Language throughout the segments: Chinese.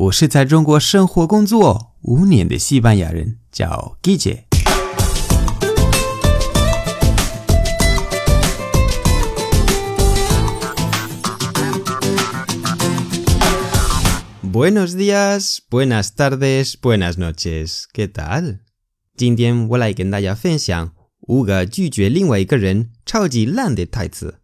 我是在中国生活工作五年的西班牙人，叫 Guille。Buenos días, buenas tardes, buenas noches. ¿Qué tal? 今天我来跟大家分享五个拒绝另外一个人超级烂的台词。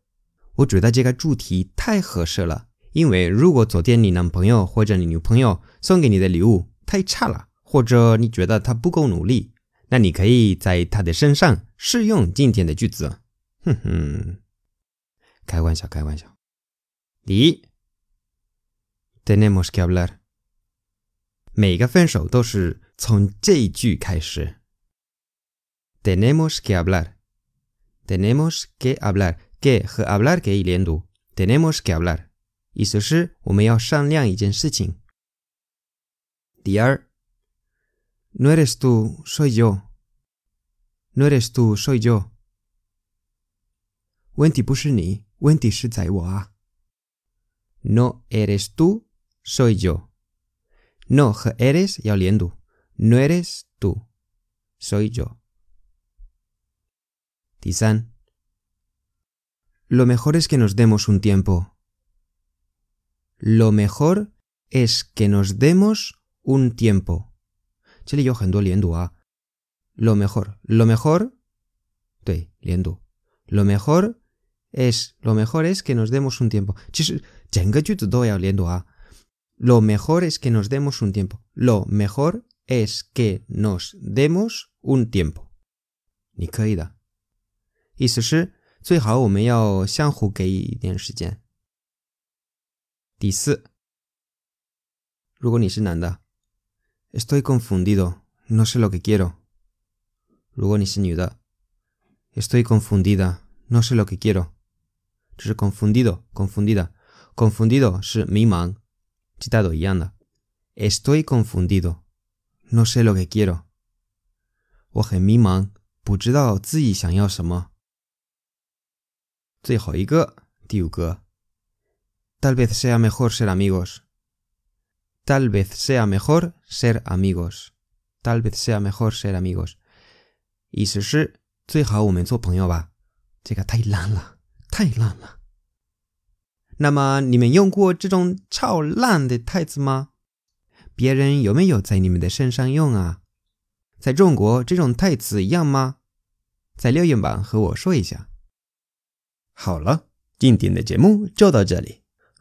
我觉得这个主题太合适了，因为如果昨天你男朋友或者你女朋友送给你的礼物太差了，或者你觉得他不够努力，那你可以在他的身上试用今天的句子。哼哼，开玩笑，开玩笑。第一。Tenemos que hablar。每个分手都是从这一句开始。Tenemos que hablar。Tenemos que hablar。que 和 hablar 可以连读。Tenemos que hablar，意思是我们要商量一件事情。第二，No eres tú, soy yo。No eres tú, soy yo。问题不是你，问题是在我啊。No eres tú。soy yo. No eres y oliendo. No eres tú. Soy yo. Tizan. Lo mejor es que nos demos un tiempo. Lo mejor es que nos demos un tiempo. Lo mejor. Lo mejor. Lo mejor es. Lo mejor es que nos demos un tiempo. 整个句子都要连读啊。lo mejor es que nos demos un tiempo. Lo mejor es que nos demos un tiempo. Ni querida. Y si estoy confundido, no sé lo que quiero. estoy confundida, no sé lo que quiero. 这是 confundido, confundida. Confundido 是迷茫。其他都一样的。Estoy confundido, no sé lo que quiero。我很迷茫，不知道自己想要什么。最后一个，第五个。 Tal vez sea mejor ser amigos. Tal vez sea mejor ser amigos. Tal vez sea mejor ser amigos。意思是最好我们做朋友吧。这个太烂了，太烂了。那么你们用过这种超烂的台词吗？别人有没有在你们的身上用啊？在中国这种台词一样吗？在留言板和我说一下。好了，今天的节目就到这里。